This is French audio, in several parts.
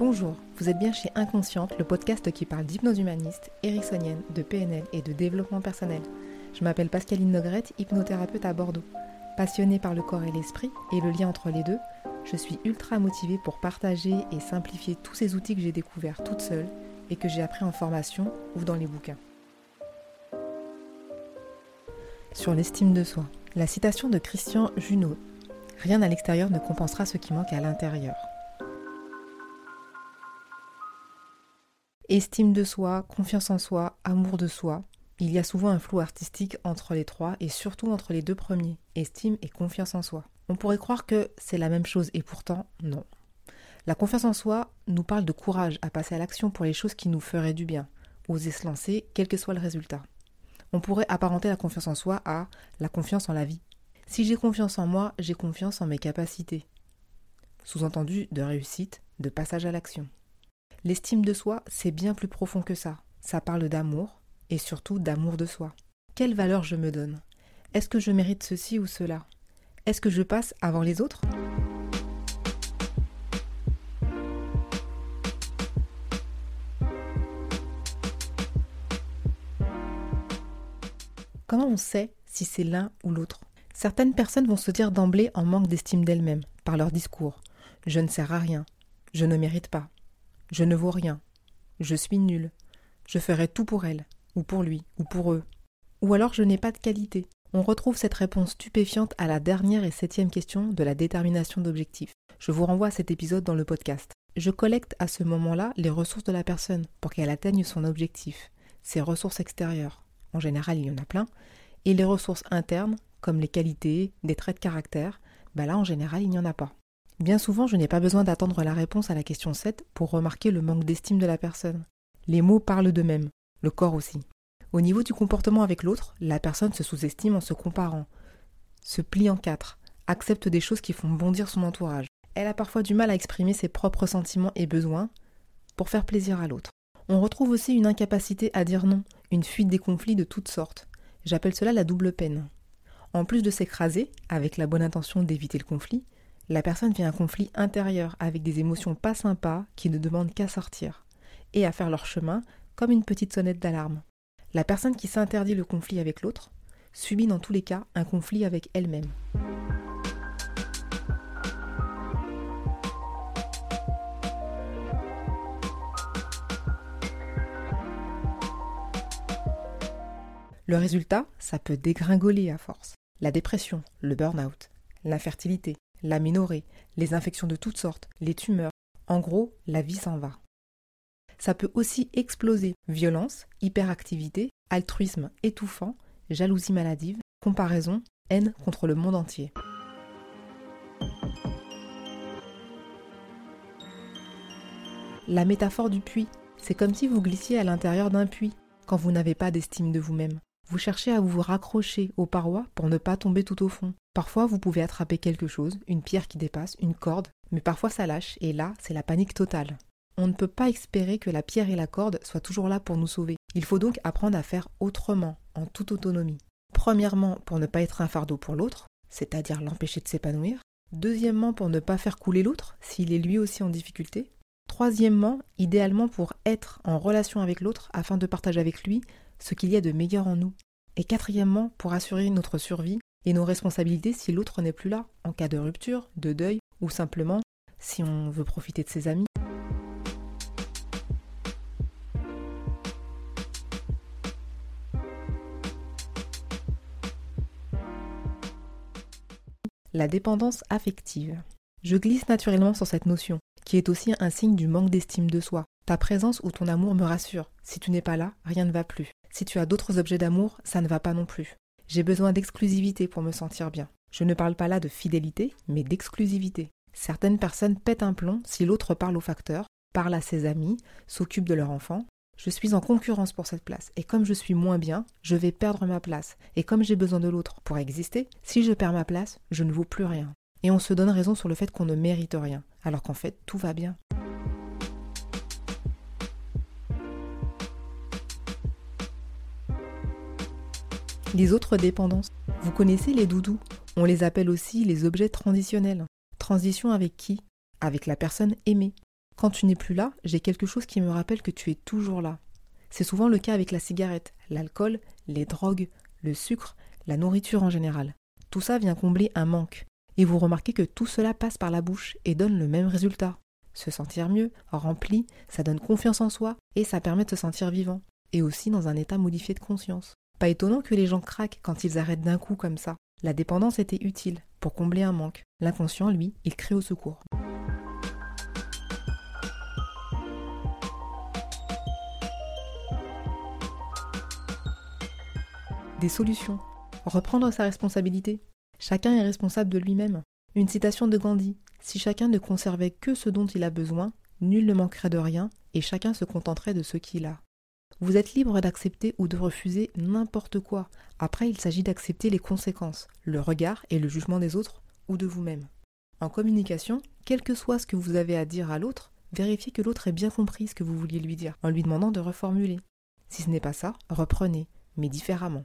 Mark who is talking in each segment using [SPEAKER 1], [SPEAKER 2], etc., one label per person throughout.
[SPEAKER 1] Bonjour, vous êtes bien chez Inconsciente, le podcast qui parle d'hypnose humaniste, ericksonienne, de PNL et de développement personnel. Je m'appelle Pascaline Nogrette, hypnothérapeute à Bordeaux. Passionnée par le corps et l'esprit et le lien entre les deux, je suis ultra motivée pour partager et simplifier tous ces outils que j'ai découverts toute seule et que j'ai appris en formation ou dans les bouquins. Sur l'estime de soi, la citation de Christian Junot Rien à l'extérieur ne compensera ce qui manque à l'intérieur. Estime de soi, confiance en soi, amour de soi. Il y a souvent un flou artistique entre les trois et surtout entre les deux premiers, estime et confiance en soi. On pourrait croire que c'est la même chose et pourtant non. La confiance en soi nous parle de courage à passer à l'action pour les choses qui nous feraient du bien, oser se lancer quel que soit le résultat. On pourrait apparenter la confiance en soi à la confiance en la vie. Si j'ai confiance en moi, j'ai confiance en mes capacités. Sous-entendu de réussite, de passage à l'action. L'estime de soi, c'est bien plus profond que ça. Ça parle d'amour et surtout d'amour de soi. Quelle valeur je me donne? Est-ce que je mérite ceci ou cela? Est-ce que je passe avant les autres? Comment on sait si c'est l'un ou l'autre? Certaines personnes vont se dire d'emblée en manque d'estime d'elles-mêmes par leur discours. Je ne sers à rien. Je ne mérite pas. Je ne vaux rien. Je suis nul. Je ferai tout pour elle, ou pour lui, ou pour eux. Ou alors je n'ai pas de qualité. On retrouve cette réponse stupéfiante à la dernière et septième question de la détermination d'objectifs. Je vous renvoie à cet épisode dans le podcast. Je collecte à ce moment-là les ressources de la personne pour qu'elle atteigne son objectif, ses ressources extérieures. En général, il y en a plein. Et les ressources internes, comme les qualités, des traits de caractère, bah là, en général, il n'y en a pas. Bien souvent, je n'ai pas besoin d'attendre la réponse à la question 7 pour remarquer le manque d'estime de la personne. Les mots parlent d'eux-mêmes, le corps aussi. Au niveau du comportement avec l'autre, la personne se sous-estime en se comparant, se plie en quatre, accepte des choses qui font bondir son entourage. Elle a parfois du mal à exprimer ses propres sentiments et besoins pour faire plaisir à l'autre. On retrouve aussi une incapacité à dire non, une fuite des conflits de toutes sortes. J'appelle cela la double peine. En plus de s'écraser, avec la bonne intention d'éviter le conflit, la personne vit un conflit intérieur avec des émotions pas sympas qui ne demandent qu'à sortir et à faire leur chemin comme une petite sonnette d'alarme. La personne qui s'interdit le conflit avec l'autre subit dans tous les cas un conflit avec elle-même. Le résultat, ça peut dégringoler à force. La dépression, le burn-out, l'infertilité, l'aménorrhée, les infections de toutes sortes, les tumeurs. En gros, la vie s'en va. Ça peut aussi exploser. Violence, hyperactivité, altruisme étouffant, jalousie maladive, comparaison, haine contre le monde entier. La métaphore du puits, c'est comme si vous glissiez à l'intérieur d'un puits quand vous n'avez pas d'estime de vous-même. Vous cherchez à vous raccrocher aux parois pour ne pas tomber tout au fond. Parfois, vous pouvez attraper quelque chose, une pierre qui dépasse, une corde, mais parfois ça lâche, et là, c'est la panique totale. On ne peut pas espérer que la pierre et la corde soient toujours là pour nous sauver. Il faut donc apprendre à faire autrement, en toute autonomie. Premièrement, pour ne pas être un fardeau pour l'autre, c'est-à-dire l'empêcher de s'épanouir. Deuxièmement, pour ne pas faire couler l'autre, s'il est lui aussi en difficulté. Troisièmement, idéalement pour être en relation avec l'autre afin de partager avec lui ce qu'il y a de meilleur en nous. Et quatrièmement, pour assurer notre survie et nos responsabilités si l'autre n'est plus là, en cas de rupture, de deuil, ou simplement si on veut profiter de ses amis. La dépendance affective. Je glisse naturellement sur cette notion, qui est aussi un signe du manque d'estime de soi. Ta présence ou ton amour me rassure. Si tu n'es pas là, rien ne va plus. Si tu as d'autres objets d'amour, ça ne va pas non plus. J'ai besoin d'exclusivité pour me sentir bien. Je ne parle pas là de fidélité, mais d'exclusivité. Certaines personnes pètent un plomb si l'autre parle au facteur, parle à ses amis, s'occupe de leur enfant. Je suis en concurrence pour cette place, et comme je suis moins bien, je vais perdre ma place. Et comme j'ai besoin de l'autre pour exister, si je perds ma place, je ne vaux plus rien. Et on se donne raison sur le fait qu'on ne mérite rien, alors qu'en fait tout va bien. Les autres dépendances. Vous connaissez les doudous On les appelle aussi les objets transitionnels. Transition avec qui? Avec la personne aimée. Quand tu n'es plus là, j'ai quelque chose qui me rappelle que tu es toujours là. C'est souvent le cas avec la cigarette, l'alcool, les drogues, le sucre, la nourriture en général. Tout ça vient combler un manque. Et vous remarquez que tout cela passe par la bouche et donne le même résultat. Se sentir mieux, rempli, ça donne confiance en soi et ça permet de se sentir vivant. Et aussi dans un état modifié de conscience. Pas étonnant que les gens craquent quand ils arrêtent d'un coup comme ça. La dépendance était utile pour combler un manque. L'inconscient, lui, il crée au secours. Des solutions. Reprendre sa responsabilité. Chacun est responsable de lui-même. Une citation de Gandhi. Si chacun ne conservait que ce dont il a besoin, nul ne manquerait de rien et chacun se contenterait de ce qu'il a. Vous êtes libre d'accepter ou de refuser n'importe quoi. Après, il s'agit d'accepter les conséquences, le regard et le jugement des autres ou de vous-même. En communication, quel que soit ce que vous avez à dire à l'autre, vérifiez que l'autre ait bien compris ce que vous vouliez lui dire, en lui demandant de reformuler. Si ce n'est pas ça, reprenez, mais différemment.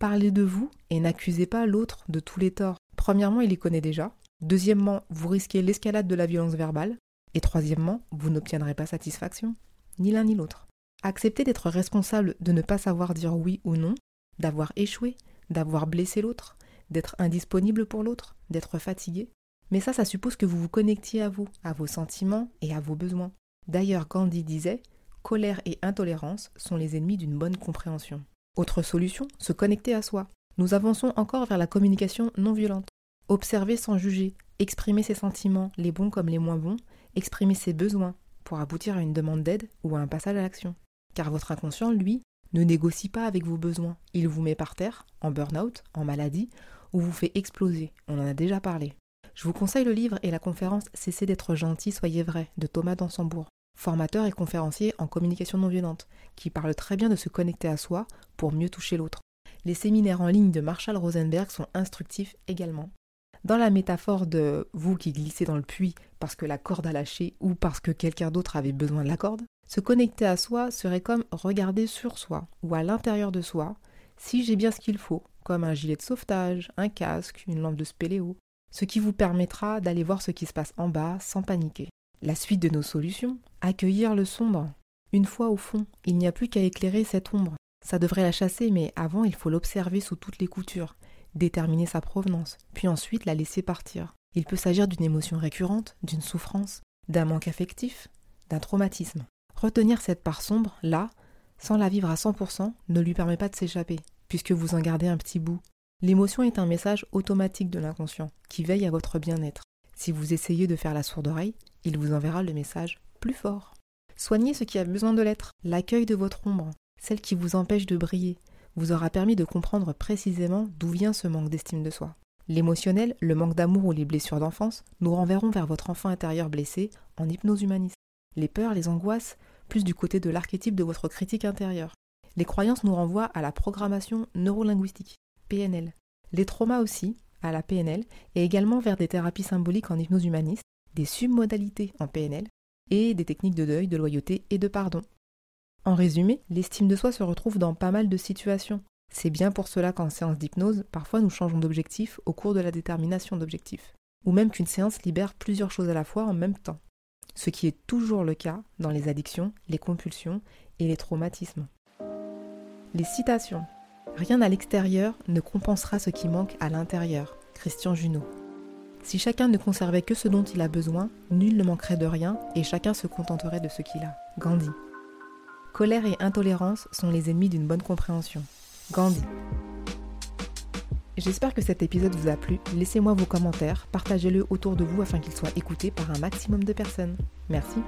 [SPEAKER 1] Parlez de vous et n'accusez pas l'autre de tous les torts. Premièrement, il les connaît déjà. Deuxièmement, vous risquez l'escalade de la violence verbale. Et troisièmement, vous n'obtiendrez pas satisfaction, ni l'un ni l'autre. Accepter d'être responsable de ne pas savoir dire oui ou non, d'avoir échoué, d'avoir blessé l'autre, d'être indisponible pour l'autre, d'être fatigué. Mais ça, ça suppose que vous vous connectiez à vous, à vos sentiments et à vos besoins. D'ailleurs, Gandhi disait Colère et intolérance sont les ennemis d'une bonne compréhension. Autre solution, se connecter à soi. Nous avançons encore vers la communication non violente. Observer sans juger, exprimer ses sentiments, les bons comme les moins bons, exprimer ses besoins pour aboutir à une demande d'aide ou à un passage à l'action. Car votre inconscient, lui, ne négocie pas avec vos besoins. Il vous met par terre, en burn-out, en maladie, ou vous fait exploser. On en a déjà parlé. Je vous conseille le livre et la conférence Cessez d'être gentil, soyez vrai de Thomas Dansembourg formateur et conférencier en communication non violente, qui parle très bien de se connecter à soi pour mieux toucher l'autre. Les séminaires en ligne de Marshall Rosenberg sont instructifs également. Dans la métaphore de vous qui glissez dans le puits parce que la corde a lâché ou parce que quelqu'un d'autre avait besoin de la corde, se connecter à soi serait comme regarder sur soi ou à l'intérieur de soi si j'ai bien ce qu'il faut, comme un gilet de sauvetage, un casque, une lampe de spéléo, ce qui vous permettra d'aller voir ce qui se passe en bas sans paniquer. La suite de nos solutions, accueillir le sombre. Une fois au fond, il n'y a plus qu'à éclairer cette ombre. Ça devrait la chasser, mais avant il faut l'observer sous toutes les coutures, déterminer sa provenance, puis ensuite la laisser partir. Il peut s'agir d'une émotion récurrente, d'une souffrance, d'un manque affectif, d'un traumatisme. Retenir cette part sombre, là, sans la vivre à 100%, ne lui permet pas de s'échapper, puisque vous en gardez un petit bout. L'émotion est un message automatique de l'inconscient, qui veille à votre bien-être. Si vous essayez de faire la sourde oreille, il vous enverra le message plus fort. Soignez ce qui a besoin de l'être. L'accueil de votre ombre, celle qui vous empêche de briller, vous aura permis de comprendre précisément d'où vient ce manque d'estime de soi. L'émotionnel, le manque d'amour ou les blessures d'enfance nous renverront vers votre enfant intérieur blessé en hypnose humaniste. Les peurs, les angoisses, plus du côté de l'archétype de votre critique intérieure. Les croyances nous renvoient à la programmation neurolinguistique, PNL. Les traumas aussi, à la PNL, et également vers des thérapies symboliques en hypnose humaniste, des submodalités en PNL et des techniques de deuil, de loyauté et de pardon. En résumé, l'estime de soi se retrouve dans pas mal de situations. C'est bien pour cela qu'en séance d'hypnose, parfois nous changeons d'objectif au cours de la détermination d'objectifs, ou même qu'une séance libère plusieurs choses à la fois en même temps, ce qui est toujours le cas dans les addictions, les compulsions et les traumatismes. Les citations. Rien à l'extérieur ne compensera ce qui manque à l'intérieur. Christian Junot. Si chacun ne conservait que ce dont il a besoin, nul ne manquerait de rien et chacun se contenterait de ce qu'il a. Gandhi. Colère et intolérance sont les ennemis d'une bonne compréhension. Gandhi. J'espère que cet épisode vous a plu. Laissez-moi vos commentaires, partagez-le autour de vous afin qu'il soit écouté par un maximum de personnes. Merci.